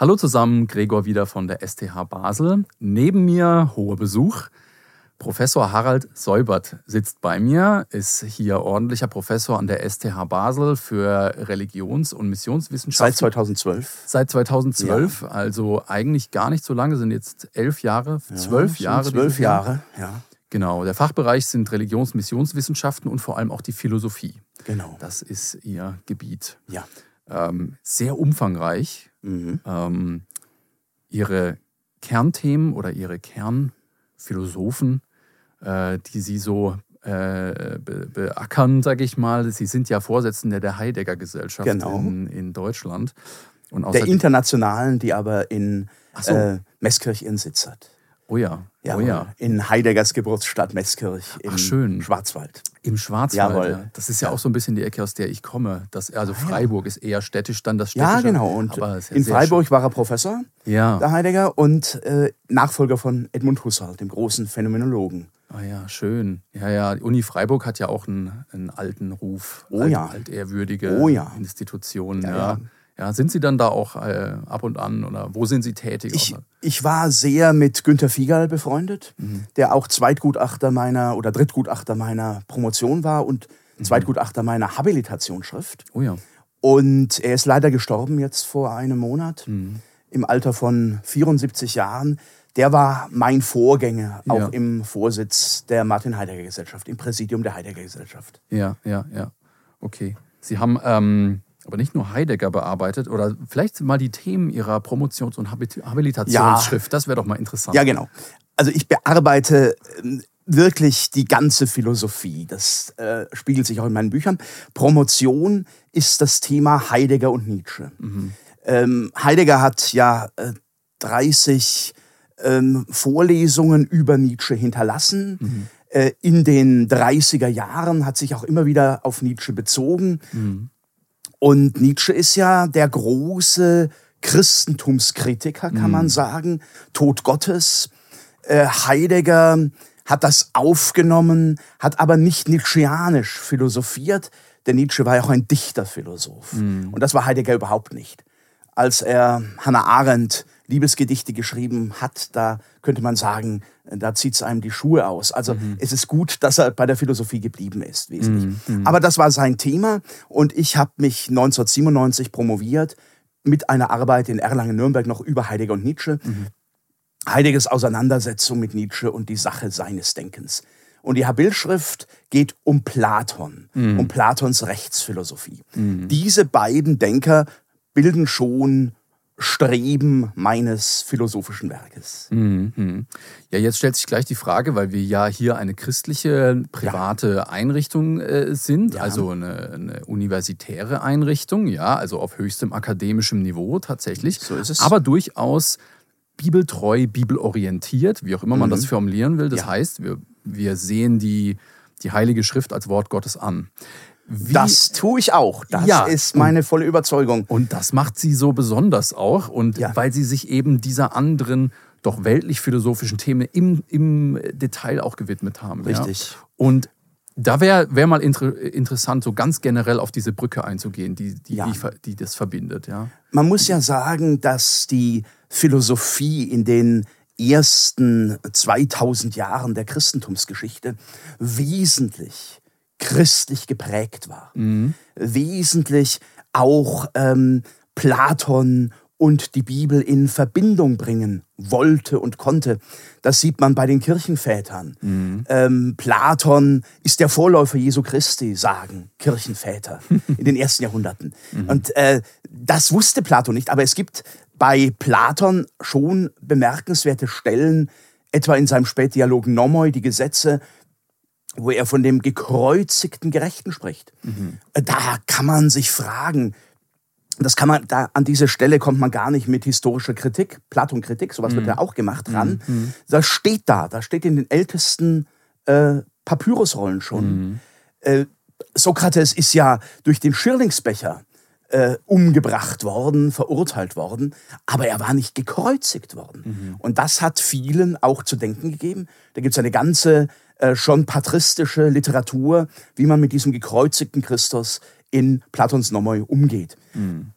Hallo zusammen, Gregor wieder von der STH Basel. Neben mir hoher Besuch. Professor Harald Säubert sitzt bei mir, ist hier ordentlicher Professor an der STH Basel für Religions- und Missionswissenschaften. Seit 2012. Seit 2012, ja. also eigentlich gar nicht so lange, sind jetzt elf Jahre, zwölf ja, Jahre. Zwölf Jahre, ja. Genau, der Fachbereich sind Religions- und Missionswissenschaften und vor allem auch die Philosophie. Genau. Das ist Ihr Gebiet. Ja. Ähm, sehr umfangreich. Mhm. Ähm, ihre Kernthemen oder Ihre Kernphilosophen äh, die Sie so äh, be beackern, sage ich mal. Sie sind ja Vorsitzende der Heidegger Gesellschaft genau. in, in, Deutschland. Und der internationalen, die aber in so. äh, Meßkirch ihren Sitz hat. Oh ja. ja, oh ja. In Heideggers Geburtsstadt Meßkirch im Ach, schön. Schwarzwald. Im Schwarzwald. Jawohl. Ja. Das ist ja, ja, auch so ein bisschen die Ecke, aus der ich komme. Das, also ah, Freiburg ist eher städtisch, dann das städtische. Ja, genau. Und in Freiburg schön. war er Professor, ja. der Heidegger, und äh, Nachfolger von Edmund Husserl, dem großen Phänomenologen. Ah ja, schön. Ja, ja, die Uni Freiburg hat ja auch einen, einen alten Ruf. Oh alt, ja. Altehrwürdige oh ja. Institutionen. Ja, ja. Ja, sind Sie dann da auch äh, ab und an oder wo sind Sie tätig? Ich, ich war sehr mit Günter Fiegerl befreundet, mhm. der auch Zweitgutachter meiner oder Drittgutachter meiner Promotion war und mhm. Zweitgutachter meiner Habilitationsschrift. Oh ja. Und er ist leider gestorben jetzt vor einem Monat mhm. im Alter von 74 Jahren der war mein Vorgänger, auch ja. im Vorsitz der Martin-Heidegger-Gesellschaft, im Präsidium der Heidegger-Gesellschaft. Ja, ja, ja. Okay. Sie haben ähm, aber nicht nur Heidegger bearbeitet oder vielleicht mal die Themen Ihrer Promotions- und Habilitationsschrift. Ja. Das wäre doch mal interessant. Ja, genau. Also ich bearbeite ähm, wirklich die ganze Philosophie. Das äh, spiegelt sich auch in meinen Büchern. Promotion ist das Thema Heidegger und Nietzsche. Mhm. Ähm, Heidegger hat ja äh, 30 ähm, Vorlesungen über Nietzsche hinterlassen. Mhm. Äh, in den 30er Jahren hat sich auch immer wieder auf Nietzsche bezogen. Mhm. Und Nietzsche ist ja der große Christentumskritiker, kann mhm. man sagen. Tod Gottes. Äh, Heidegger hat das aufgenommen, hat aber nicht nietzscheanisch philosophiert, denn Nietzsche war ja auch ein Dichterphilosoph. Mhm. Und das war Heidegger überhaupt nicht. Als er Hannah Arendt Liebesgedichte geschrieben hat, da könnte man sagen, da zieht es einem die Schuhe aus. Also mhm. es ist gut, dass er bei der Philosophie geblieben ist, wesentlich. Mhm. mhm. Aber das war sein Thema und ich habe mich 1997 promoviert mit einer Arbeit in Erlangen-Nürnberg noch über Heidegger und Nietzsche. Mhm. Heideggers Auseinandersetzung mit Nietzsche und die Sache seines Denkens. Und die Bildschrift geht um Platon, mhm. um Platons Rechtsphilosophie. Mhm. Diese beiden Denker bilden schon Streben meines philosophischen Werkes. Mhm. Ja, jetzt stellt sich gleich die Frage, weil wir ja hier eine christliche, private ja. Einrichtung äh, sind, ja. also eine, eine, universitäre Einrichtung, ja, also auf höchstem akademischem Niveau tatsächlich, so ist es. aber durchaus bibeltreu, bibelorientiert, wie auch immer man mhm. das formulieren will. Das ja. heißt, wir, wir sehen die, die Heilige Schrift als Wort Gottes an. Wie, das tue ich auch. Das ja, ist meine volle Überzeugung. Und das macht sie so besonders auch. Und ja. weil sie sich eben dieser anderen, doch weltlich-philosophischen Themen im, im Detail auch gewidmet haben. Richtig. Ja? Und da wäre wär mal inter interessant, so ganz generell auf diese Brücke einzugehen, die, die, ja. die, die, das verbindet. Ja? Man muss ja sagen, dass die Philosophie in den ersten 2000 Jahren der Christentumsgeschichte wesentlich christlich geprägt war. Mhm. Wesentlich auch ähm, Platon und die Bibel in Verbindung bringen wollte und konnte. Das sieht man bei den Kirchenvätern. Mhm. Ähm, Platon ist der Vorläufer Jesu Christi, sagen Kirchenväter in den ersten Jahrhunderten. Mhm. Und äh, das wusste Platon nicht, aber es gibt bei Platon schon bemerkenswerte Stellen, etwa in seinem Spätdialog Nomoi, die Gesetze, wo er von dem gekreuzigten Gerechten spricht. Mhm. Da kann man sich fragen, das kann man, da an diese Stelle kommt man gar nicht mit historischer Kritik, Platon-Kritik, sowas mhm. wird ja auch gemacht dran. Mhm. Das steht da, das steht in den ältesten äh, Papyrusrollen schon. Mhm. Äh, Sokrates ist ja durch den Schirlingsbecher äh, umgebracht worden, verurteilt worden, aber er war nicht gekreuzigt worden. Mhm. Und das hat vielen auch zu denken gegeben. Da gibt es eine ganze äh, schon patristische Literatur, wie man mit diesem gekreuzigten Christus in Platons Nomoi umgeht. Mhm.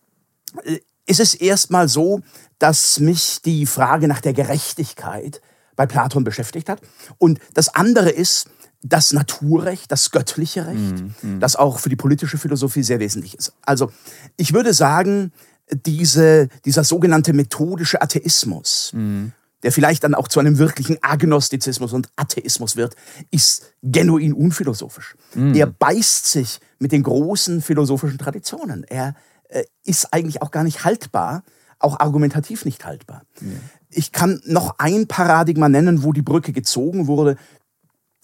ist es erstmal so, dass mich die Frage nach der Gerechtigkeit bei Platon beschäftigt hat. Und das andere ist das Naturrecht, das göttliche Recht, mm, mm. das auch für die politische Philosophie sehr wesentlich ist. Also ich würde sagen, diese, dieser sogenannte methodische Atheismus, mm. der vielleicht dann auch zu einem wirklichen Agnostizismus und Atheismus wird, ist genuin unphilosophisch. Mm. Er beißt sich mit den großen philosophischen Traditionen. Er äh, ist eigentlich auch gar nicht haltbar, auch argumentativ nicht haltbar. Ja. Ich kann noch ein Paradigma nennen, wo die Brücke gezogen wurde.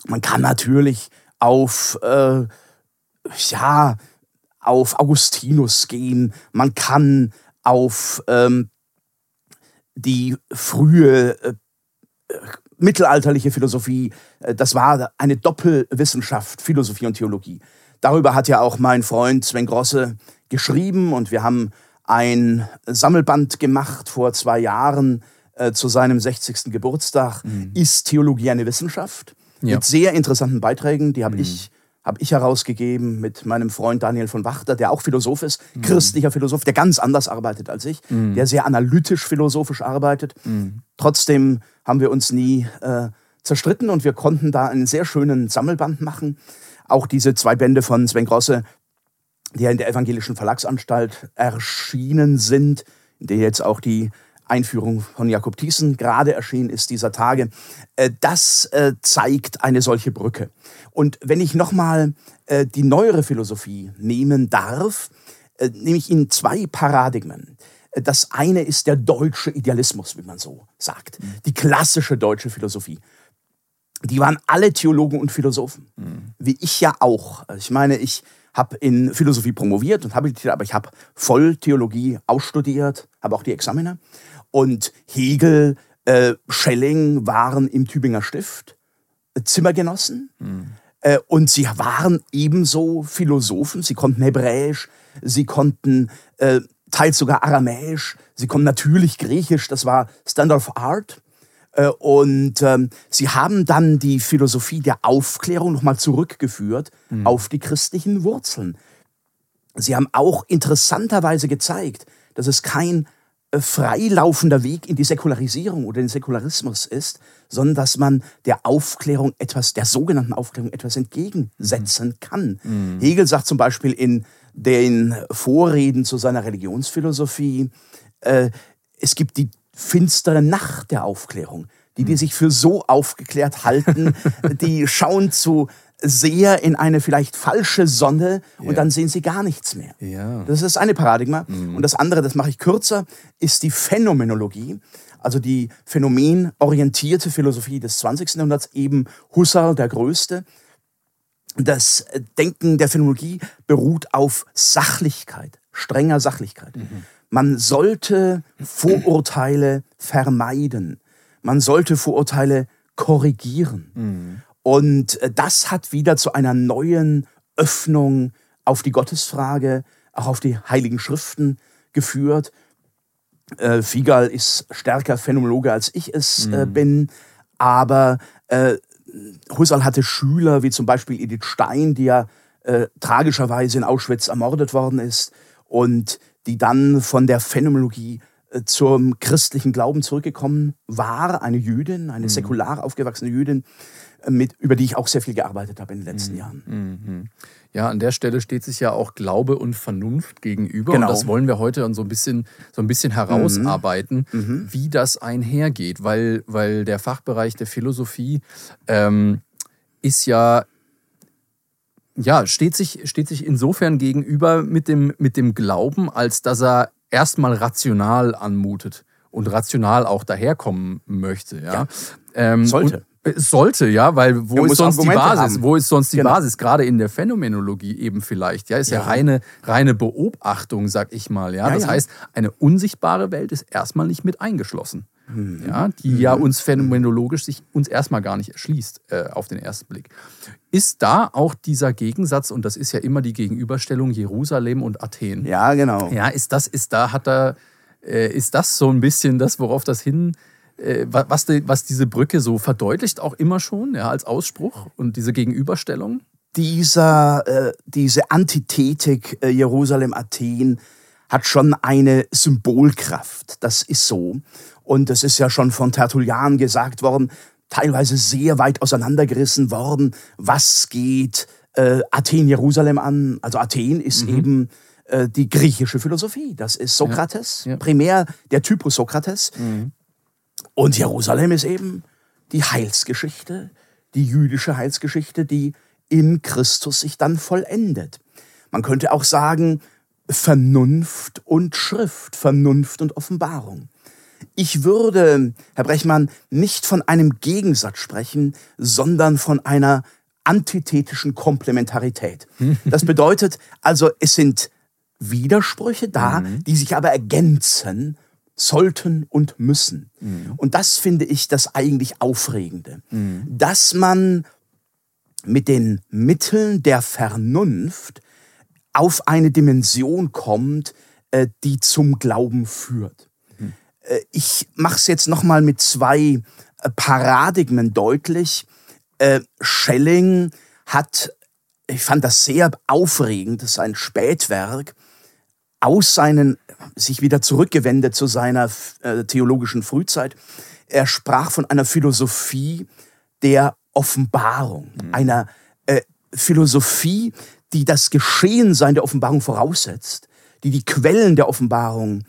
Man kann natürlich auf, äh, ja, auf Augustinus gehen, man kann auf ähm, die frühe äh, mittelalterliche Philosophie, äh, das war eine Doppelwissenschaft, Philosophie und Theologie. Darüber hat ja auch mein Freund Sven Grosse geschrieben und wir haben ein Sammelband gemacht vor zwei Jahren äh, zu seinem 60. Geburtstag. Mhm. Ist Theologie eine Wissenschaft? Ja. Mit sehr interessanten Beiträgen, die habe mhm. ich habe ich herausgegeben mit meinem Freund Daniel von Wachter, der auch Philosoph ist, mhm. christlicher Philosoph, der ganz anders arbeitet als ich, mhm. der sehr analytisch-philosophisch arbeitet. Mhm. Trotzdem haben wir uns nie äh, zerstritten und wir konnten da einen sehr schönen Sammelband machen. Auch diese zwei Bände von Sven Grosse, die ja in der Evangelischen Verlagsanstalt erschienen sind, in der jetzt auch die Einführung von Jakob Thiessen gerade erschienen ist dieser Tage, äh, das äh, zeigt eine solche Brücke. Und wenn ich nochmal äh, die neuere Philosophie nehmen darf, nehme ich Ihnen zwei Paradigmen. Das eine ist der deutsche Idealismus, wie man so sagt, mhm. die klassische deutsche Philosophie. Die waren alle Theologen und Philosophen, mhm. wie ich ja auch. Ich meine, ich habe in Philosophie promoviert und habilitiert, aber ich habe Volltheologie ausstudiert, habe auch die Examiner. Und Hegel, äh, Schelling waren im Tübinger Stift äh, Zimmergenossen. Mhm. Äh, und sie waren ebenso Philosophen. Sie konnten Hebräisch, sie konnten äh, teils sogar Aramäisch, sie konnten natürlich Griechisch, das war Standard of Art. Äh, und ähm, sie haben dann die Philosophie der Aufklärung nochmal zurückgeführt mhm. auf die christlichen Wurzeln. Sie haben auch interessanterweise gezeigt, dass es kein äh, freilaufender Weg in die Säkularisierung oder den Säkularismus ist, sondern dass man der Aufklärung etwas, der sogenannten Aufklärung etwas entgegensetzen kann. Mhm. Hegel sagt zum Beispiel in den Vorreden zu seiner Religionsphilosophie, äh, es gibt die finstere Nacht der Aufklärung. Die, die mhm. sich für so aufgeklärt halten, die schauen zu sehr in eine vielleicht falsche Sonne und ja. dann sehen sie gar nichts mehr. Ja. Das ist das eine Paradigma. Mhm. Und das andere, das mache ich kürzer, ist die Phänomenologie, also die phänomenorientierte Philosophie des 20. Jahrhunderts, eben Husserl der Größte. Das Denken der Phänomenologie beruht auf Sachlichkeit, strenger Sachlichkeit. Mhm. Man sollte Vorurteile vermeiden. Man sollte Vorurteile korrigieren. Mhm. Und äh, das hat wieder zu einer neuen Öffnung auf die Gottesfrage, auch auf die Heiligen Schriften geführt. Äh, Figal ist stärker Phänomenologe, als ich es äh, mhm. bin, aber äh, Husserl hatte Schüler, wie zum Beispiel Edith Stein, die ja äh, tragischerweise in Auschwitz ermordet worden ist und die dann von der Phänomenologie äh, zum christlichen Glauben zurückgekommen war, eine Jüdin, eine mhm. säkular aufgewachsene Jüdin, mit, über die ich auch sehr viel gearbeitet habe in den letzten mhm. Jahren. Mhm. Ja, an der Stelle steht sich ja auch Glaube und Vernunft gegenüber. Genau. Und das wollen wir heute so ein bisschen, so ein bisschen herausarbeiten, mhm. mhm. wie das einhergeht. Weil, weil der Fachbereich der Philosophie ähm, ist ja ja, steht sich, steht sich insofern gegenüber mit dem, mit dem Glauben, als dass er erstmal rational anmutet und rational auch daherkommen möchte. Ja? ja. Ähm, Sollte. Es sollte, ja, weil wo ist sonst die Basis? Haben. Wo ist sonst die genau. Basis? Gerade in der Phänomenologie eben vielleicht. Ja, ist ja, ja reine, reine Beobachtung, sag ich mal. Ja, ja das ja. heißt, eine unsichtbare Welt ist erstmal nicht mit eingeschlossen. Mhm. Ja, die mhm. ja uns phänomenologisch sich uns erstmal gar nicht erschließt äh, auf den ersten Blick. Ist da auch dieser Gegensatz, und das ist ja immer die Gegenüberstellung Jerusalem und Athen. Ja, genau. Ja, ist das, ist da, hat er, äh, ist das so ein bisschen das, worauf das hin äh, was, die, was diese Brücke so verdeutlicht, auch immer schon, ja, als Ausspruch und diese Gegenüberstellung? Dieser, äh, diese Antithetik äh, Jerusalem-Athen hat schon eine Symbolkraft. Das ist so. Und es ist ja schon von Tertullian gesagt worden, teilweise sehr weit auseinandergerissen worden, was geht äh, Athen, Jerusalem an. Also Athen ist mhm. eben äh, die griechische Philosophie. Das ist Sokrates, ja. Ja. primär der Typus Sokrates. Mhm. Und Jerusalem ist eben die Heilsgeschichte, die jüdische Heilsgeschichte, die in Christus sich dann vollendet. Man könnte auch sagen, Vernunft und Schrift, Vernunft und Offenbarung. Ich würde, Herr Brechmann, nicht von einem Gegensatz sprechen, sondern von einer antithetischen Komplementarität. Das bedeutet also, es sind Widersprüche da, mhm. die sich aber ergänzen sollten und müssen. Mhm. Und das finde ich das eigentlich Aufregende, mhm. dass man mit den Mitteln der Vernunft auf eine Dimension kommt, äh, die zum Glauben führt. Mhm. Äh, ich mache es jetzt nochmal mit zwei äh, Paradigmen deutlich. Schelling hat, ich fand das sehr aufregend, das ist ein Spätwerk, aus seinen, sich wieder zurückgewendet zu seiner theologischen Frühzeit. Er sprach von einer Philosophie der Offenbarung, mhm. einer äh, Philosophie, die das Geschehensein der Offenbarung voraussetzt, die die Quellen der Offenbarung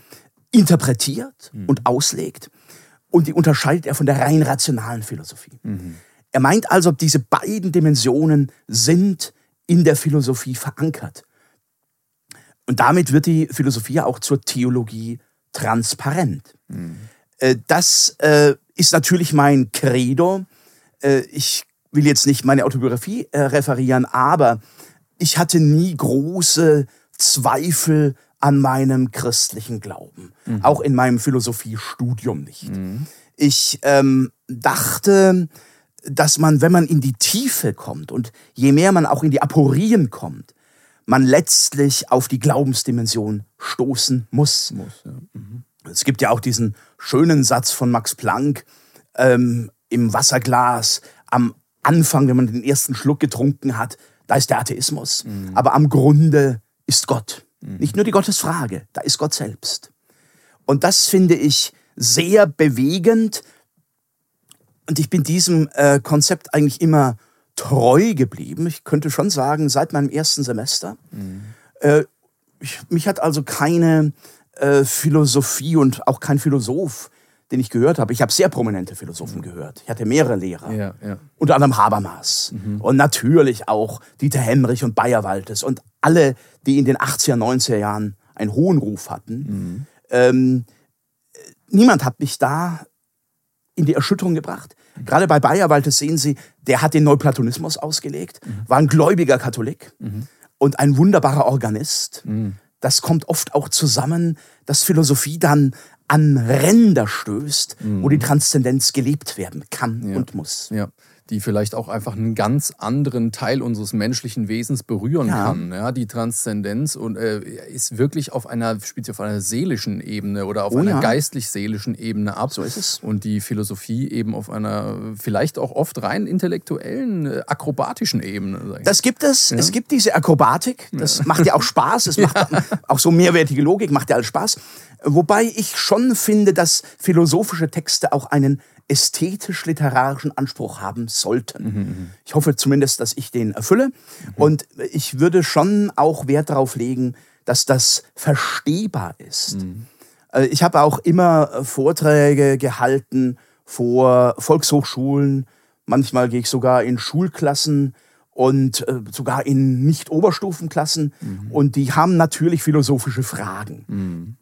interpretiert mhm. und auslegt. Und die unterscheidet er von der rein rationalen Philosophie. Mhm. Er meint also, diese beiden Dimensionen sind in der Philosophie verankert. Und damit wird die Philosophie auch zur Theologie transparent. Mhm. Das äh, ist natürlich mein Credo. Äh, ich will jetzt nicht meine Autobiografie referieren, aber ich hatte nie große Zweifel an meinem christlichen Glauben, mhm. auch in meinem Philosophiestudium nicht. Mhm. Ich ähm, dachte, dass man, wenn man in die Tiefe kommt und je mehr man auch in die Aporien kommt, man letztlich auf die Glaubensdimension stoßen muss. muss ja. mhm. Es gibt ja auch diesen schönen Satz von Max Planck ähm, im Wasserglas am Anfang, wenn man den ersten Schluck getrunken hat, da ist der Atheismus. Mhm. Aber am Grunde ist Gott. Mhm. Nicht nur die Gottesfrage, da ist Gott selbst. Und das finde ich sehr bewegend. Und ich bin diesem äh, Konzept eigentlich immer treu geblieben. Ich könnte schon sagen, seit meinem ersten Semester. Mhm. Äh, ich, mich hat also keine äh, Philosophie und auch kein Philosoph den ich gehört habe. Ich habe sehr prominente Philosophen gehört. Ich hatte mehrere Lehrer. Ja, ja. Unter anderem Habermas. Mhm. Und natürlich auch Dieter Hemrich und Bayerwaltes und alle, die in den 80er, 90er Jahren einen hohen Ruf hatten. Mhm. Ähm, niemand hat mich da in die Erschütterung gebracht. Gerade bei Bayerwaltes sehen Sie, der hat den Neuplatonismus ausgelegt, mhm. war ein gläubiger Katholik mhm. und ein wunderbarer Organist. Mhm. Das kommt oft auch zusammen, dass Philosophie dann an Ränder stößt, wo die mhm. Transzendenz gelebt werden kann ja. und muss. Ja die vielleicht auch einfach einen ganz anderen Teil unseres menschlichen Wesens berühren ja. kann. Ja, die Transzendenz und äh, ist wirklich auf einer, spielt auf einer seelischen Ebene oder auf oh, einer ja. geistlich-seelischen Ebene ab. So ist es. Und die Philosophie eben auf einer vielleicht auch oft rein intellektuellen, äh, akrobatischen Ebene. Das gibt es. Ja. Es gibt diese Akrobatik. Das macht ja auch Spaß. Es macht auch so mehrwertige Logik, macht ja alles Spaß. Wobei ich schon finde, dass philosophische Texte auch einen ästhetisch-literarischen Anspruch haben sollten. Mhm, mhm, ich hoffe zumindest, dass ich den erfülle. Mhm. Und ich würde schon auch Wert darauf legen, dass das verstehbar ist. Mhm. Äh, ich habe auch immer Vorträge gehalten vor Volkshochschulen. Manchmal gehe ich sogar in Schulklassen und äh, sogar in Nicht-Oberstufenklassen. Mhm. Und die haben natürlich philosophische Fragen. Mhm.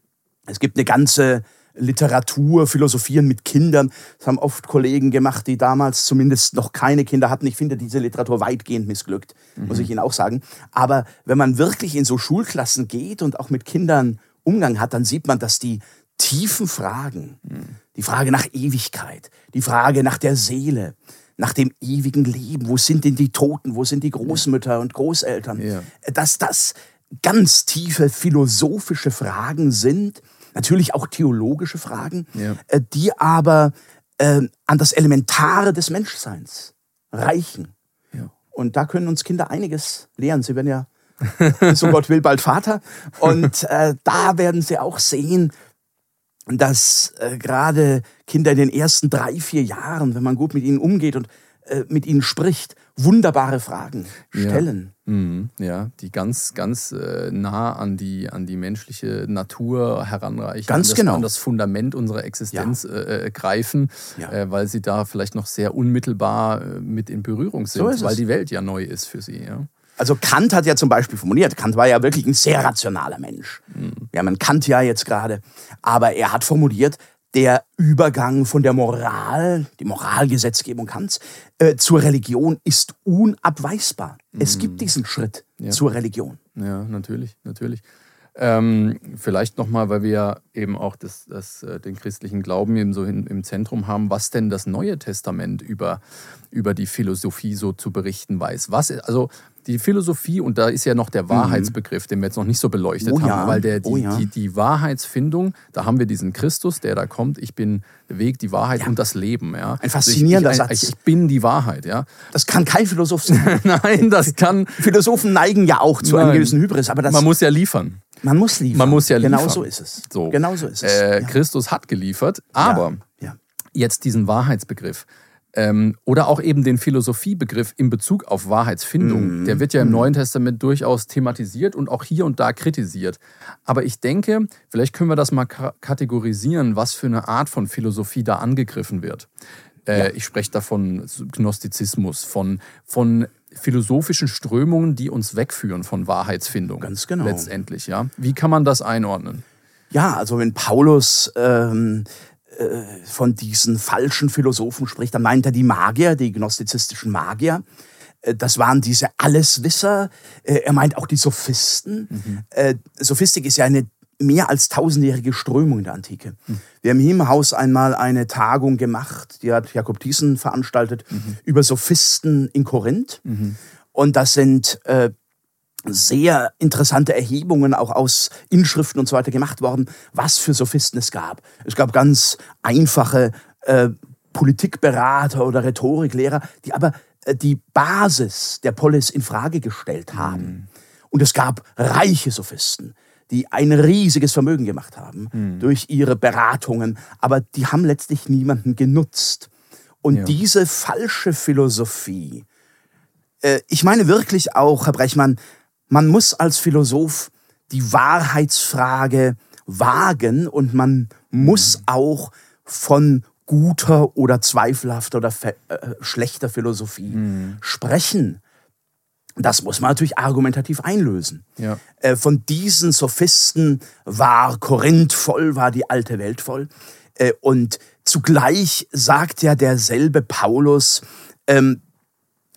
Es gibt eine ganze Literatur, Philosophieren mit Kindern. Das haben oft Kollegen gemacht, die damals zumindest noch keine Kinder hatten. Ich finde diese Literatur weitgehend missglückt, mhm. muss ich Ihnen auch sagen. Aber wenn man wirklich in so Schulklassen geht und auch mit Kindern Umgang hat, dann sieht man, dass die tiefen Fragen, mhm. die Frage nach Ewigkeit, die Frage nach der Seele, nach dem ewigen Leben, wo sind denn die Toten, wo sind die Großmütter und Großeltern, ja. dass das ganz tiefe philosophische Fragen sind, natürlich auch theologische Fragen, ja. äh, die aber äh, an das Elementare des Menschseins reichen. Ja. Und da können uns Kinder einiges lernen. Sie werden ja so Gott will bald Vater. Und äh, da werden Sie auch sehen, dass äh, gerade Kinder in den ersten drei, vier Jahren, wenn man gut mit ihnen umgeht und äh, mit ihnen spricht, wunderbare Fragen stellen. Ja, mhm. ja die ganz, ganz äh, nah an die, an die menschliche Natur heranreichen, ganz an, das, genau. an das Fundament unserer Existenz ja. Äh, äh, greifen, ja. Äh, weil sie da vielleicht noch sehr unmittelbar mit in Berührung sind, so weil die Welt ja neu ist für sie. Ja. Also Kant hat ja zum Beispiel formuliert, Kant war ja wirklich ein sehr rationaler Mensch. Mhm. Haben einen Kant ja jetzt gerade, aber er hat formuliert, der Übergang von der Moral, die Moralgesetzgebung Kants, äh, zur Religion ist unabweisbar. Mhm. Es gibt diesen Schritt ja. zur Religion. Ja, natürlich, natürlich. Ähm, vielleicht nochmal, weil wir ja eben auch das, das, äh, den christlichen Glauben eben so in, im Zentrum haben, was denn das Neue Testament über, über die Philosophie so zu berichten weiß. Was, also die Philosophie, und da ist ja noch der mhm. Wahrheitsbegriff, den wir jetzt noch nicht so beleuchtet oh, haben, ja. weil der, die, oh, ja. die, die, Wahrheitsfindung, da haben wir diesen Christus, der da kommt, ich bin der Weg, die Wahrheit ja. und das Leben. Ja. Ein faszinierender also ich, ich, Satz. Ich bin die Wahrheit. Ja. Das kann kein Philosoph sein. Nein, das kann... Philosophen neigen ja auch zu einem gewissen Hybris, aber das... Man muss ja liefern. Man muss liefern. Man muss ja liefern. Genau so ist es. So. Genau so ist es. Äh, Christus hat geliefert, aber jetzt diesen Wahrheitsbegriff ähm, oder auch eben den Philosophiebegriff in Bezug auf Wahrheitsfindung. Mhm. Der wird ja im mhm. Neuen Testament durchaus thematisiert und auch hier und da kritisiert. Aber ich denke, vielleicht können wir das mal kategorisieren, was für eine Art von Philosophie da angegriffen wird. Äh, ja. Ich spreche da von Gnostizismus, von, von philosophischen Strömungen, die uns wegführen von Wahrheitsfindung. Ganz genau. Letztendlich, ja. Wie kann man das einordnen? Ja, also wenn Paulus ähm, äh, von diesen falschen Philosophen spricht, dann meint er die Magier, die gnostizistischen Magier. Äh, das waren diese Alleswisser. Äh, er meint auch die Sophisten. Mhm. Sophistik ist ja eine mehr als tausendjährige Strömung in der Antike. Mhm. Wir haben hier im Haus einmal eine Tagung gemacht, die hat Jakob Thiessen veranstaltet, mhm. über Sophisten in Korinth. Mhm. Und das sind äh, sehr interessante Erhebungen auch aus Inschriften und so weiter gemacht worden, was für Sophisten es gab. Es gab ganz einfache äh, Politikberater oder Rhetoriklehrer, die aber äh, die Basis der Polis in Frage gestellt haben. Mhm. Und es gab reiche Sophisten, die ein riesiges Vermögen gemacht haben mhm. durch ihre Beratungen, aber die haben letztlich niemanden genutzt. Und ja. diese falsche Philosophie, äh, ich meine wirklich auch, Herr Brechmann, man muss als Philosoph die Wahrheitsfrage wagen und man muss auch von guter oder zweifelhafter oder äh, schlechter Philosophie mhm. sprechen. Das muss man natürlich argumentativ einlösen. Ja. Äh, von diesen Sophisten war Korinth voll, war die alte Welt voll. Äh, und zugleich sagt ja derselbe Paulus, ähm,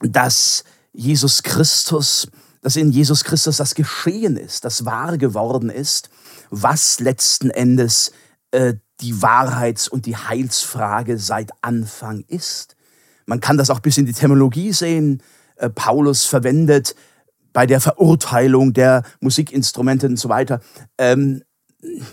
dass Jesus Christus dass in Jesus Christus das geschehen ist, das wahr geworden ist, was letzten Endes äh, die Wahrheits- und die Heilsfrage seit Anfang ist. Man kann das auch bis in die Terminologie sehen. Äh, Paulus verwendet bei der Verurteilung der Musikinstrumente und so weiter ähm,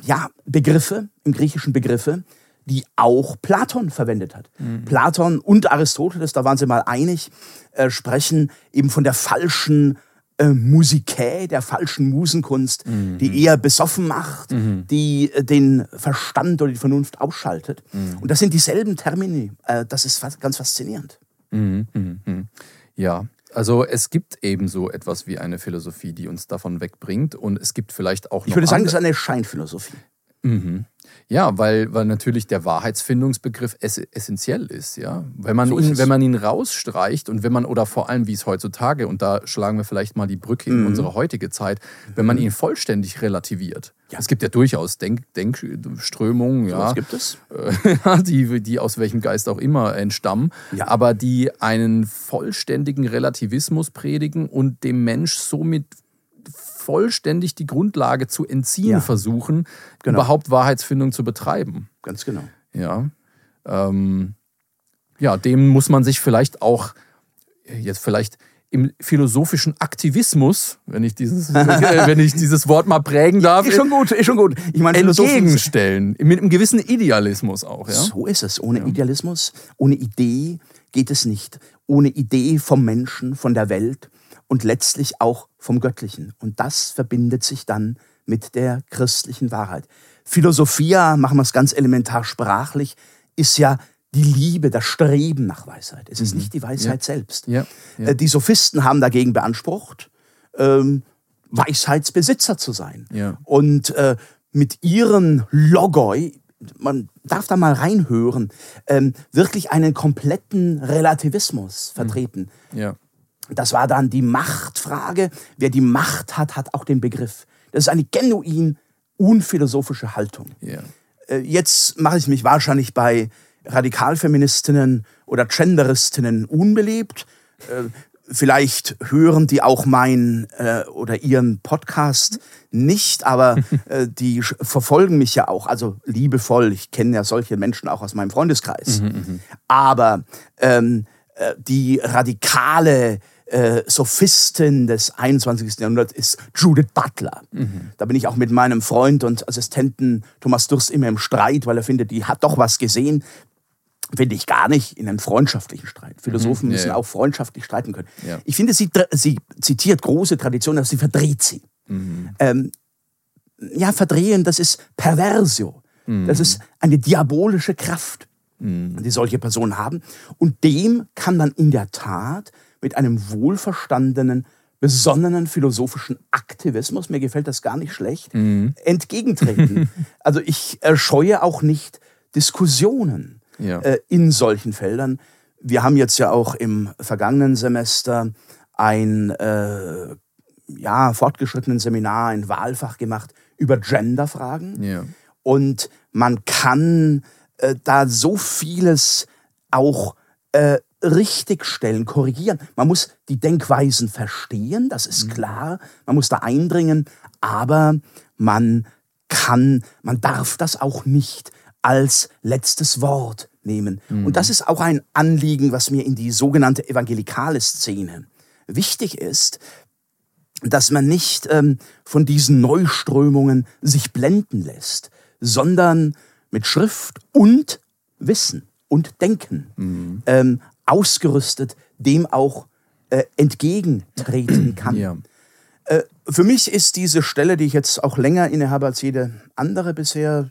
ja, Begriffe, im Griechischen Begriffe, die auch Platon verwendet hat. Mhm. Platon und Aristoteles, da waren sie mal einig, äh, sprechen eben von der falschen äh, Musikä, der falschen Musenkunst, mhm. die eher besoffen macht, mhm. die äh, den Verstand oder die Vernunft ausschaltet. Mhm. Und das sind dieselben Termini. Äh, das ist ganz faszinierend. Mhm, mhm. Ja, also es gibt ebenso etwas wie eine Philosophie, die uns davon wegbringt. Und es gibt vielleicht auch noch. Ich würde sagen, es ist eine Scheinphilosophie. Mhm. Ja, weil, weil natürlich der Wahrheitsfindungsbegriff ess essentiell ist, ja. Wenn man, so ihn, wenn man ihn rausstreicht und wenn man, oder vor allem wie es heutzutage, und da schlagen wir vielleicht mal die Brücke in mhm. unsere heutige Zeit, wenn man mhm. ihn vollständig relativiert. Ja. Es gibt ja durchaus Denk Denkströmungen, ja, gibt es. die, die aus welchem Geist auch immer entstammen, ja. aber die einen vollständigen Relativismus predigen und dem Mensch somit vollständig die Grundlage zu entziehen ja. versuchen, genau. überhaupt Wahrheitsfindung zu betreiben. Ganz genau. Ja. Ähm, ja, dem muss man sich vielleicht auch jetzt vielleicht im philosophischen Aktivismus, wenn ich dieses, wenn ich dieses Wort mal prägen darf, ist schon gut, ist schon gut. Ich meine, entgegenstellen mit einem gewissen Idealismus auch. Ja? So ist es. Ohne ja. Idealismus, ohne Idee geht es nicht. Ohne Idee vom Menschen, von der Welt, und letztlich auch vom Göttlichen. Und das verbindet sich dann mit der christlichen Wahrheit. Philosophia, machen wir es ganz elementar sprachlich, ist ja die Liebe, das Streben nach Weisheit. Es ist mhm. nicht die Weisheit ja. selbst. Ja. Ja. Äh, die Sophisten haben dagegen beansprucht, ähm, Weisheitsbesitzer zu sein. Und äh, mit ihren Logoi, man darf da mal reinhören, ähm, wirklich einen kompletten Relativismus vertreten. Mhm. Ja. Das war dann die Machtfrage. Wer die Macht hat, hat auch den Begriff. Das ist eine genuin unphilosophische Haltung. Ja. Äh, jetzt mache ich mich wahrscheinlich bei Radikalfeministinnen oder Genderistinnen unbeliebt. Äh, vielleicht hören die auch meinen äh, oder ihren Podcast nicht, aber die verfolgen mich ja auch, also liebevoll. Ich kenne ja solche Menschen auch aus meinem Freundeskreis. Mhm, mhm. aber ähm, äh, die radikale äh, Sophistin des 21. Jahrhunderts ist Judith Butler. Mhm. Da bin ich auch mit meinem Freund und Assistenten Thomas Durst immer im Streit, weil er findet, die hat doch was gesehen. Finde ich gar nicht in einem freundschaftlichen Streit. Philosophen mhm, müssen ja. auch freundschaftlich streiten können. Ja. Ich finde, sie, sie zitiert große Traditionen, aber sie verdreht sie. Mhm. Ähm, ja, verdrehen, das ist Perversio. Mhm. Das ist eine diabolische Kraft, mhm. die solche Personen haben. Und dem kann man in der Tat mit einem wohlverstandenen, besonnenen philosophischen Aktivismus, mir gefällt das gar nicht schlecht, mhm. entgegentreten. also ich erscheue auch nicht Diskussionen ja. äh, in solchen Feldern. Wir haben jetzt ja auch im vergangenen Semester ein äh, ja, fortgeschrittenen Seminar, ein Wahlfach gemacht über Genderfragen. Ja. Und man kann äh, da so vieles auch äh, richtigstellen, korrigieren. Man muss die Denkweisen verstehen, das ist mhm. klar. Man muss da eindringen, aber man kann, man darf das auch nicht als letztes Wort nehmen. Mhm. Und das ist auch ein Anliegen, was mir in die sogenannte evangelikale Szene wichtig ist, dass man nicht ähm, von diesen Neuströmungen sich blenden lässt, sondern mit Schrift und Wissen und Denken mhm. ähm, ausgerüstet dem auch äh, entgegentreten kann. Ja. Äh, für mich ist diese Stelle, die ich jetzt auch länger innehabe als jede andere bisher,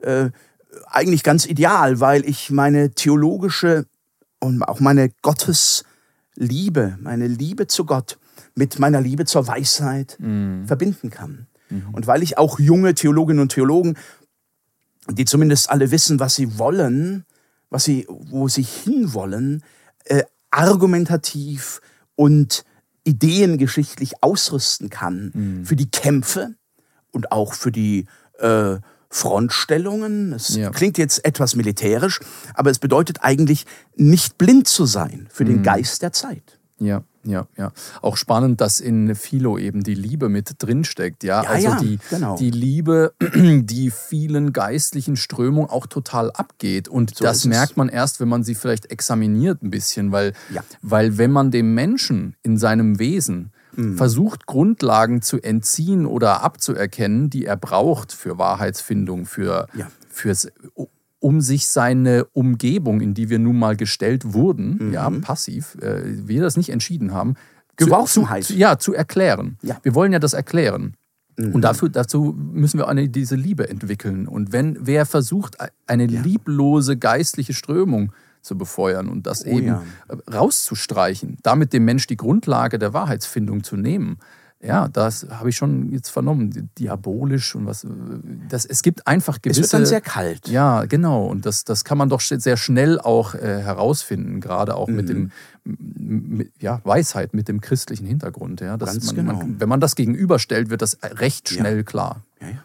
äh, eigentlich ganz ideal, weil ich meine theologische und auch meine Gottesliebe, meine Liebe zu Gott mit meiner Liebe zur Weisheit mhm. verbinden kann. Mhm. Und weil ich auch junge Theologinnen und Theologen, die zumindest alle wissen, was sie wollen, was sie, wo sie hinwollen, äh, argumentativ und ideengeschichtlich ausrüsten kann mhm. für die Kämpfe und auch für die äh, Frontstellungen. Es ja. klingt jetzt etwas militärisch, aber es bedeutet eigentlich nicht blind zu sein für den mhm. Geist der Zeit. Ja, ja, ja. Auch spannend, dass in Philo eben die Liebe mit drinsteckt. Ja, ja also ja, die, genau. die Liebe, die vielen geistlichen Strömungen auch total abgeht. Und so das merkt man erst, wenn man sie vielleicht examiniert ein bisschen, weil, ja. weil wenn man dem Menschen in seinem Wesen mhm. versucht, Grundlagen zu entziehen oder abzuerkennen, die er braucht für Wahrheitsfindung, für, fürs um sich seine Umgebung, in die wir nun mal gestellt wurden, mhm. ja, passiv, äh, wir das nicht entschieden haben, Geworfenheit. Zu, zu, ja, zu erklären. Ja. Wir wollen ja das erklären. Mhm. Und dafür, dazu müssen wir eine, diese Liebe entwickeln. Und wenn wer versucht, eine ja. lieblose geistliche Strömung zu befeuern und das oh, eben ja. rauszustreichen, damit dem Mensch die Grundlage der Wahrheitsfindung zu nehmen, ja, das habe ich schon jetzt vernommen, diabolisch und was. Das, es gibt einfach gewisse. Es wird dann sehr kalt. Ja, genau. Und das, das kann man doch sehr schnell auch äh, herausfinden, gerade auch mhm. mit dem, mit, ja, Weisheit, mit dem christlichen Hintergrund. Ja, Ganz man, genau. Man, wenn man das gegenüberstellt, wird das recht schnell ja. klar. Ja, ja.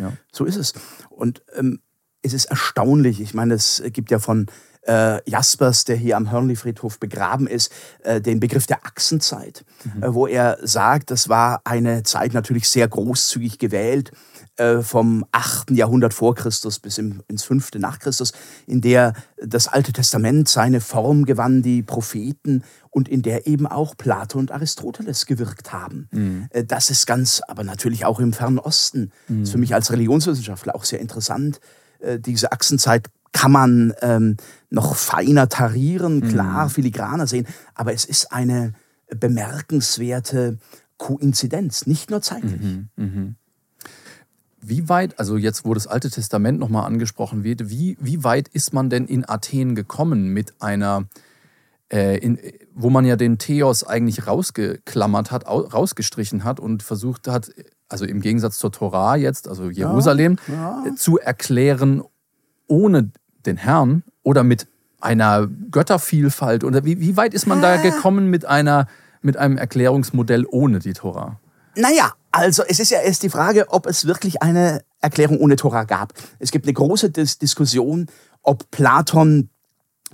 ja. So ist es. Und ähm, es ist erstaunlich. Ich meine, es gibt ja von äh, Jaspers, der hier am Hörnli-Friedhof begraben ist, äh, den Begriff der Achsenzeit, mhm. äh, wo er sagt, das war eine Zeit natürlich sehr großzügig gewählt, äh, vom 8. Jahrhundert vor Christus bis ins 5. nach Christus, in der das Alte Testament seine Form gewann, die Propheten und in der eben auch Plato und Aristoteles gewirkt haben. Mhm. Äh, das ist ganz, aber natürlich auch im Fernen Osten, mhm. ist für mich als Religionswissenschaftler auch sehr interessant. Äh, diese Achsenzeit kann man ähm, noch feiner tarieren, klar, mhm. filigraner sehen, aber es ist eine, bemerkenswerte Koinzidenz, nicht nur zeitlich. Mhm, mh. Wie weit, also jetzt, wo das Alte Testament nochmal angesprochen wird, wie, wie weit ist man denn in Athen gekommen mit einer, äh, in, wo man ja den Theos eigentlich rausgeklammert hat, rausgestrichen hat und versucht hat, also im Gegensatz zur Torah jetzt, also Jerusalem, ja, ja. zu erklären ohne den Herrn oder mit einer Göttervielfalt? Oder wie, wie weit ist man da gekommen mit, einer, mit einem Erklärungsmodell ohne die Tora? Naja, also es ist ja erst die Frage, ob es wirklich eine Erklärung ohne Tora gab. Es gibt eine große Dis Diskussion, ob Platon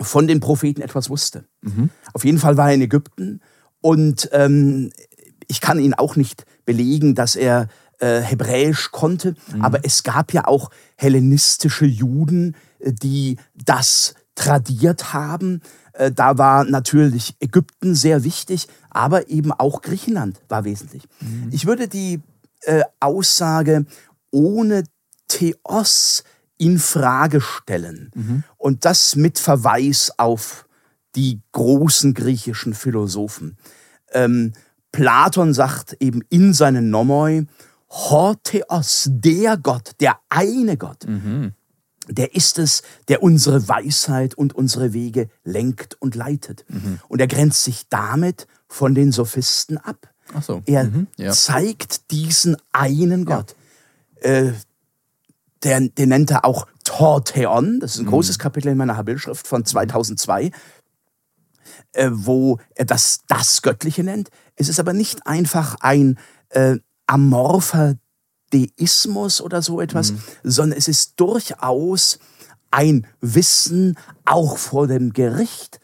von den Propheten etwas wusste. Mhm. Auf jeden Fall war er in Ägypten und ähm, ich kann ihn auch nicht belegen, dass er äh, Hebräisch konnte, mhm. aber es gab ja auch hellenistische Juden, die das tradiert haben. Äh, da war natürlich Ägypten sehr wichtig, aber eben auch Griechenland war wesentlich. Mhm. Ich würde die äh, Aussage ohne Theos in Frage stellen mhm. und das mit Verweis auf die großen griechischen Philosophen. Ähm, Platon sagt eben in seinen Nomoi, Hortheos, der Gott, der eine Gott. Mhm der ist es, der unsere Weisheit und unsere Wege lenkt und leitet. Mhm. Und er grenzt sich damit von den Sophisten ab. Ach so. Er mhm. ja. zeigt diesen einen Gott. Ja. Äh, der, den nennt er auch Torteon. Das ist ein mhm. großes Kapitel in meiner Habilschrift von 2002, äh, wo er das das Göttliche nennt. Es ist aber nicht einfach ein äh, amorpher Deismus oder so etwas, mhm. sondern es ist durchaus ein Wissen, auch vor dem Gericht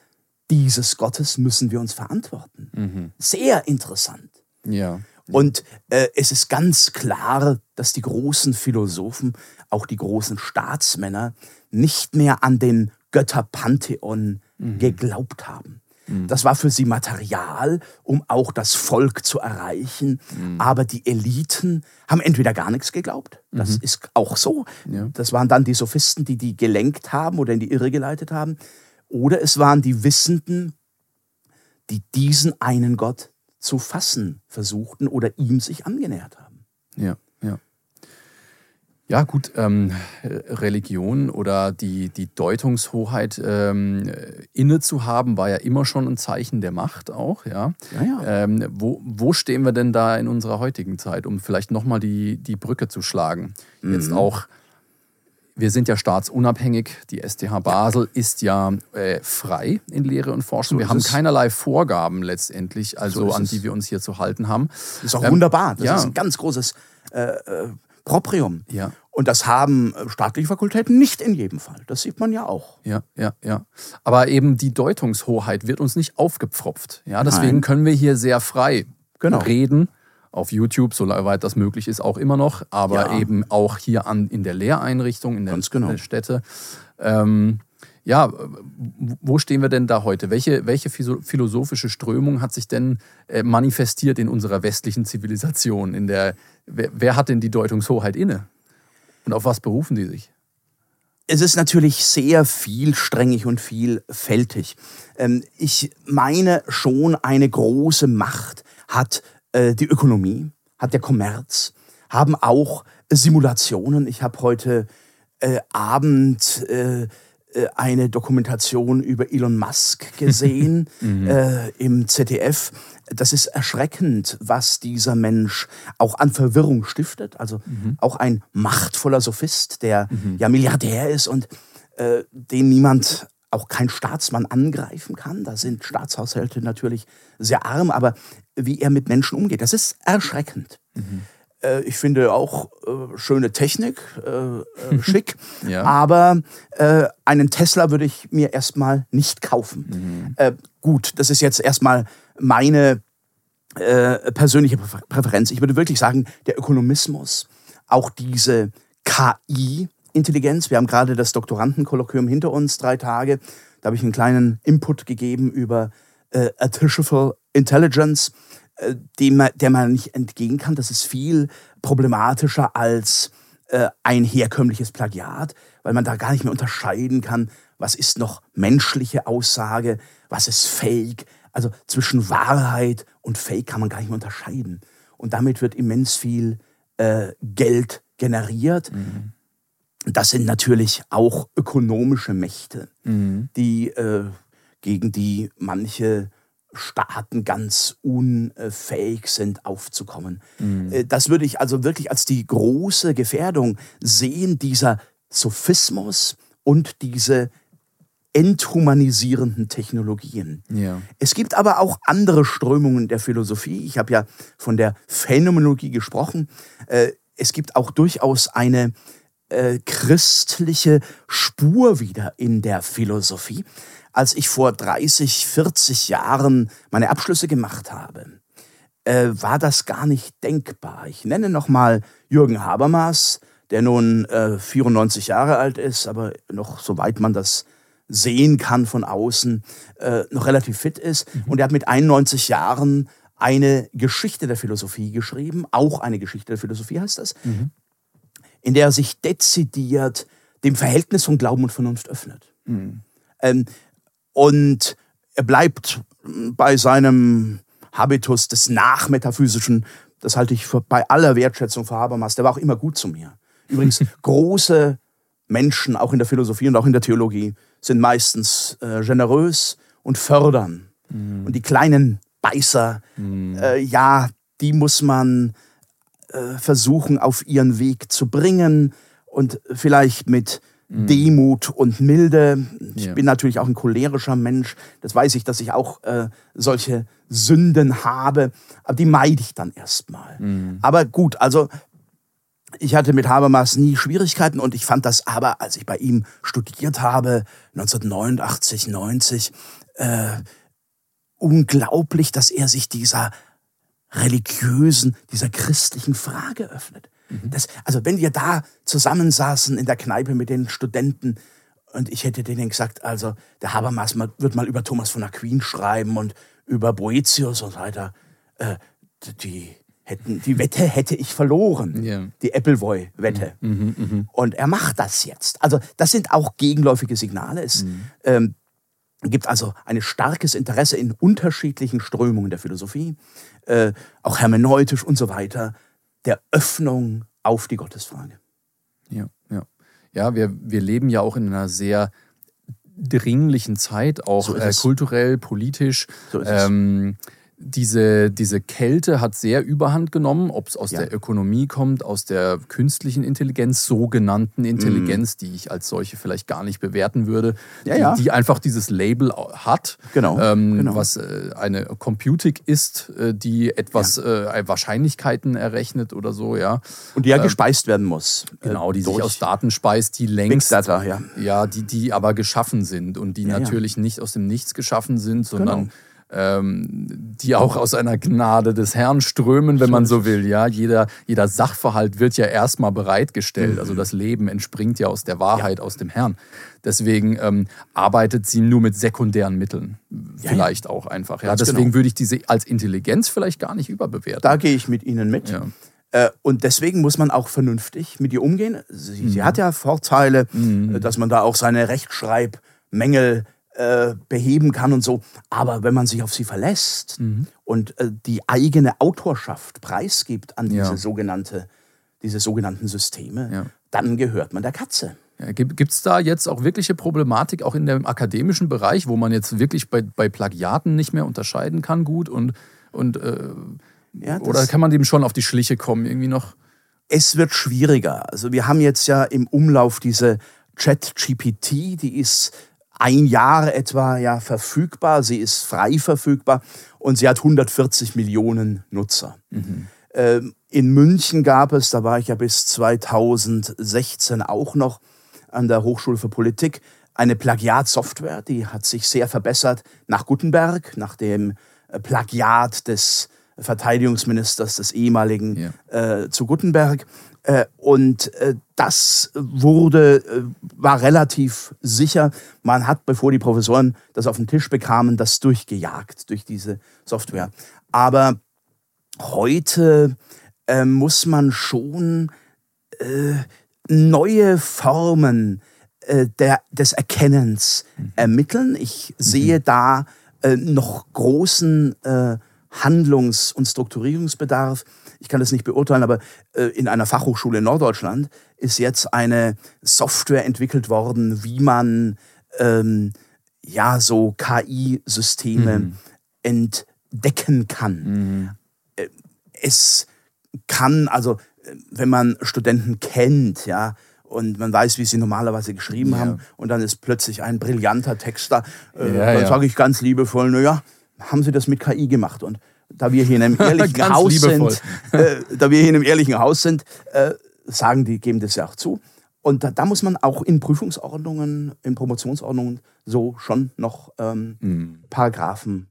dieses Gottes müssen wir uns verantworten. Mhm. Sehr interessant. Ja. Und äh, es ist ganz klar, dass die großen Philosophen, auch die großen Staatsmänner, nicht mehr an den Götterpantheon mhm. geglaubt haben. Mhm. Das war für sie Material, um auch das Volk zu erreichen. Mhm. Aber die Eliten haben entweder gar nichts geglaubt, das mhm. ist auch so. Ja. Das waren dann die Sophisten, die die gelenkt haben oder in die Irre geleitet haben. Oder es waren die Wissenden, die diesen einen Gott zu fassen versuchten oder ihm sich angenähert haben. Ja. Ja, gut, ähm, Religion oder die, die Deutungshoheit ähm, inne zu haben, war ja immer schon ein Zeichen der Macht auch, ja. ja, ja. Ähm, wo, wo stehen wir denn da in unserer heutigen Zeit, um vielleicht nochmal die, die Brücke zu schlagen? Mhm. Jetzt auch, wir sind ja staatsunabhängig, die STH Basel ist ja äh, frei in Lehre und Forschung. So wir haben keinerlei Vorgaben letztendlich, also so an die wir uns hier zu halten haben. Das ist auch ähm, wunderbar. Das ja. ist ein ganz großes äh, äh Proprium. Ja. Und das haben äh, staatliche Fakultäten nicht in jedem Fall. Das sieht man ja auch. Ja, ja, ja. Aber eben die Deutungshoheit wird uns nicht aufgepfropft. Ja, deswegen Nein. können wir hier sehr frei genau. reden. Auf YouTube, soweit das möglich ist, auch immer noch, aber ja. eben auch hier an, in der Lehreinrichtung, in der, genau. Städte. Ähm, ja, wo stehen wir denn da heute? Welche, welche philosophische Strömung hat sich denn äh, manifestiert in unserer westlichen Zivilisation? In der, wer, wer hat denn die Deutungshoheit inne? Und auf was berufen die sich? Es ist natürlich sehr vielsträngig und vielfältig. Ähm, ich meine schon, eine große Macht hat äh, die Ökonomie, hat der Kommerz, haben auch Simulationen. Ich habe heute äh, Abend eine Dokumentation über Elon Musk gesehen mhm. äh, im ZDF das ist erschreckend, was dieser Mensch auch an Verwirrung stiftet. Also mhm. auch ein machtvoller Sophist, der mhm. ja Milliardär ist und äh, den niemand, auch kein Staatsmann angreifen kann. Da sind Staatshaushalte natürlich sehr arm, aber wie er mit Menschen umgeht, das ist erschreckend. Äh, ich finde auch äh, schöne Technik, äh, äh schick, ja. aber äh, einen Tesla würde ich mir erstmal nicht kaufen. Mhm. gut, das ist jetzt erstmal meine äh, persönliche Präferenz. Ich würde wirklich sagen, der Ökonomismus, auch diese KI-Intelligenz, wir haben gerade das Doktorandenkolloquium hinter uns, drei Tage, da habe ich einen kleinen Input gegeben über äh, Artificial Intelligence, äh, dem man, der man nicht entgehen kann. Das ist viel problematischer als äh, ein herkömmliches Plagiat, weil man da gar nicht mehr unterscheiden kann, was ist noch menschliche Aussage, was ist Fake, Also zwischen Wahrheit und Fake kann man gar nicht mehr unterscheiden. Und damit wird immens viel äh, Geld generiert. Mhm. Das sind natürlich auch ökonomische Mächte, mhm. die äh, gegen die manche Staaten ganz unfähig sind aufzukommen. Mhm. Äh, das würde ich also wirklich als die große Gefährdung sehen, dieser Sophismus und diese enthumanisierenden Technologien. Ja. Es gibt aber auch andere Strömungen der Philosophie. Ich habe ja von der Phänomenologie gesprochen. Äh, es gibt auch durchaus eine äh, christliche Spur wieder in der Philosophie. Als ich vor 30, 40 Jahren meine Abschlüsse gemacht habe, äh, war das gar nicht denkbar. Ich nenne nochmal Jürgen Habermas, der nun äh, 94 Jahre alt ist, aber noch, soweit man das sehen kann von außen, äh, noch relativ fit ist. Mhm. Und er hat mit 91 Jahren eine Geschichte der Philosophie geschrieben, auch eine Geschichte der Philosophie heißt das, mhm. in der er sich dezidiert dem Verhältnis von Glauben und Vernunft öffnet. Mhm. Ähm, und er bleibt bei seinem Habitus des Nachmetaphysischen. Das halte ich für, bei aller Wertschätzung für Habermas. Der war auch immer gut zu mir. Übrigens, große Menschen, auch in der Philosophie und auch in der Theologie, sind meistens äh, generös und fördern. Mhm. Und die kleinen Beißer, mhm. äh, ja, die muss man äh, versuchen, auf ihren Weg zu bringen und vielleicht mit mhm. Demut und Milde. Ich ja. bin natürlich auch ein cholerischer Mensch. Das weiß ich, dass ich auch äh, solche Sünden habe. Aber die meide ich dann erstmal. Mhm. Aber gut, also ich hatte mit Habermas nie Schwierigkeiten und ich fand das aber, als ich bei ihm studiert habe, 1989, 90, äh, unglaublich, dass er sich dieser religiösen, dieser christlichen Frage öffnet. Mhm. Das, also wenn wir da zusammensaßen in der Kneipe mit den Studenten und ich hätte denen gesagt, also der Habermas wird mal über Thomas von Aquin schreiben und über Boetius und so weiter, äh, die hätten, die Wette hätte ich verloren. Yeah. Die Appleboy-Wette. Mhm, mhm, mhm, Und er macht das jetzt. Also, das sind auch gegenläufige Signale. Es mhm. ähm, gibt also ein starkes Interesse in unterschiedlichen Strömungen der Philosophie, äh, auch hermeneutisch und so weiter, der Öffnung auf die Gottesfrage. Ja, ja. Ja, wir, wir leben ja auch in einer sehr dringlichen Zeit, auch so äh, kulturell, politisch. So ist ähm, es diese, diese Kälte hat sehr überhand genommen, ob es aus ja. der Ökonomie kommt, aus der künstlichen Intelligenz, sogenannten Intelligenz, mm. die ich als solche vielleicht gar nicht bewerten würde, ja, die, ja. die, einfach dieses Label hat, genau, ähm, genau. was äh, eine Computing ist, äh, die etwas äh, Wahrscheinlichkeiten errechnet oder so, ja. Und die ja ähm, gespeist werden muss. Äh, genau, die sich aus Daten speist, die längst, Data, ja. ja, die, die aber geschaffen sind und die natürlich nicht aus dem Nichts geschaffen sind, sondern genau die auch aus einer Gnade des Herrn strömen, wenn man so will. Ja, jeder, jeder Sachverhalt wird ja erstmal bereitgestellt. Mhm. Also das Leben entspringt ja aus der Wahrheit, ja. aus dem Herrn. Deswegen ähm, arbeitet sie nur mit sekundären Mitteln. Ja, vielleicht ja. auch einfach. Ja, deswegen genau. würde ich diese als Intelligenz vielleicht gar nicht überbewerten. Da gehe ich mit Ihnen mit. Äh, und deswegen muss man auch vernünftig mit ihr umgehen. Sie, mhm. sie hat ja Vorteile, mhm. dass man da auch seine Rechtschreibmängel äh, beheben kann und so. Aber wenn man sich auf sie verlässt mhm. und äh, die eigene Autorschaft preisgibt an diese ja. sogenannte, diese sogenannten Systeme, ja. dann gehört man der Katze. Ja, Gibt es da jetzt auch wirkliche Problematik, auch in dem akademischen Bereich, wo man jetzt wirklich bei, bei Plagiaten nicht mehr unterscheiden kann, gut? Und, und, äh, ja, oder kann man dem schon auf die Schliche kommen, irgendwie noch? Es wird schwieriger. Also, wir haben jetzt ja im Umlauf diese Chat-GPT, die ist ein Jahr etwa ja verfügbar. Sie ist frei verfügbar und sie hat 140 Millionen Nutzer. Mhm. Ähm, in München gab es, da war ich ja bis 2016 auch noch an der Hochschule für Politik, eine Plagiatsoftware, die hat sich sehr verbessert nach Gutenberg, nach dem äh, Plagiat des Verteidigungsministers des ehemaligen ja. äh, zu Gutenberg. Äh, und äh, das wurde, äh, war relativ sicher. Man hat, bevor die Professoren das auf den Tisch bekamen, das durchgejagt durch diese Software. Aber heute äh, muss man schon äh, neue Formen äh, der, des Erkennens mhm. ermitteln. Ich sehe mhm. da äh, noch großen Handlungs- und Strukturierungsbedarf. Ich kann das nicht beurteilen, aber äh, in einer Fachhochschule in Norddeutschland ist jetzt eine Software entwickelt worden, wie man ähm, ja so KI-Systeme mhm. entdecken kann. Mhm. Äh, es kann, also wenn man Studenten kennt, ja, und man weiß, wie sie normalerweise geschrieben ja. haben, und dann ist plötzlich ein brillanter Text da, äh, ja, dann ja. sage ich ganz liebevoll, naja, haben sie das mit KI gemacht? Und da wir hier in einem ehrlichen Haus sind, äh, da wir hier in einem ehrlichen Haus sind, äh, sagen die, geben das ja auch zu. Und da, da, muss man auch in Prüfungsordnungen, in Promotionsordnungen so schon noch ähm, mhm. Paragraphen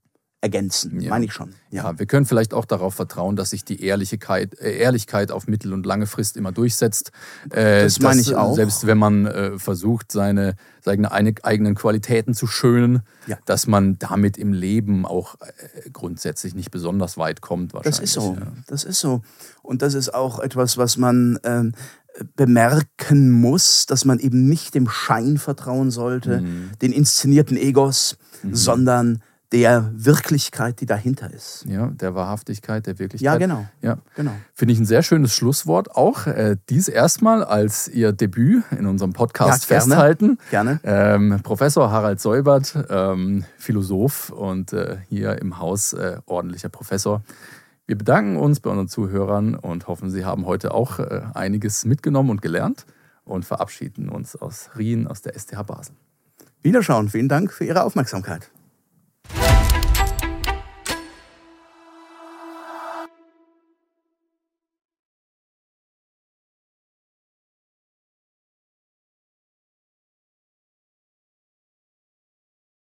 ergänzen, ja. meine ich schon. Ja. ja. wir können vielleicht auch darauf vertrauen, dass sich die Ehrlichkeit, äh, Ehrlichkeit auf mittel- und lange Frist immer durchsetzt. Äh, das meine ich auch. Selbst wenn man äh, versucht, seine, seine eigenen Qualitäten zu schönen, ja. dass man damit im Leben auch äh, grundsätzlich nicht besonders weit kommt. Das ist so. Das ist so. Und das ist auch etwas, was man ähm, bemerken muss, dass man eben nicht dem Schein vertrauen sollte, mhm. den inszenierten Egos, mhm. sondern der Wirklichkeit, die dahinter ist. Ja, der Wahrhaftigkeit, der Wirklichkeit. Ja, genau. Ja. genau. Finde ich ein sehr schönes Schlusswort. Auch äh, dies erstmal als Ihr Debüt in unserem Podcast ja, gerne, festhalten. Gerne. Ähm, Professor Harald Seubert, ähm, Philosoph und äh, hier im Haus äh, ordentlicher Professor. Wir bedanken uns bei unseren Zuhörern und hoffen, Sie haben heute auch äh, einiges mitgenommen und gelernt und verabschieden uns aus Rien, aus der STH Basel. Wiederschauen. Vielen Dank für Ihre Aufmerksamkeit.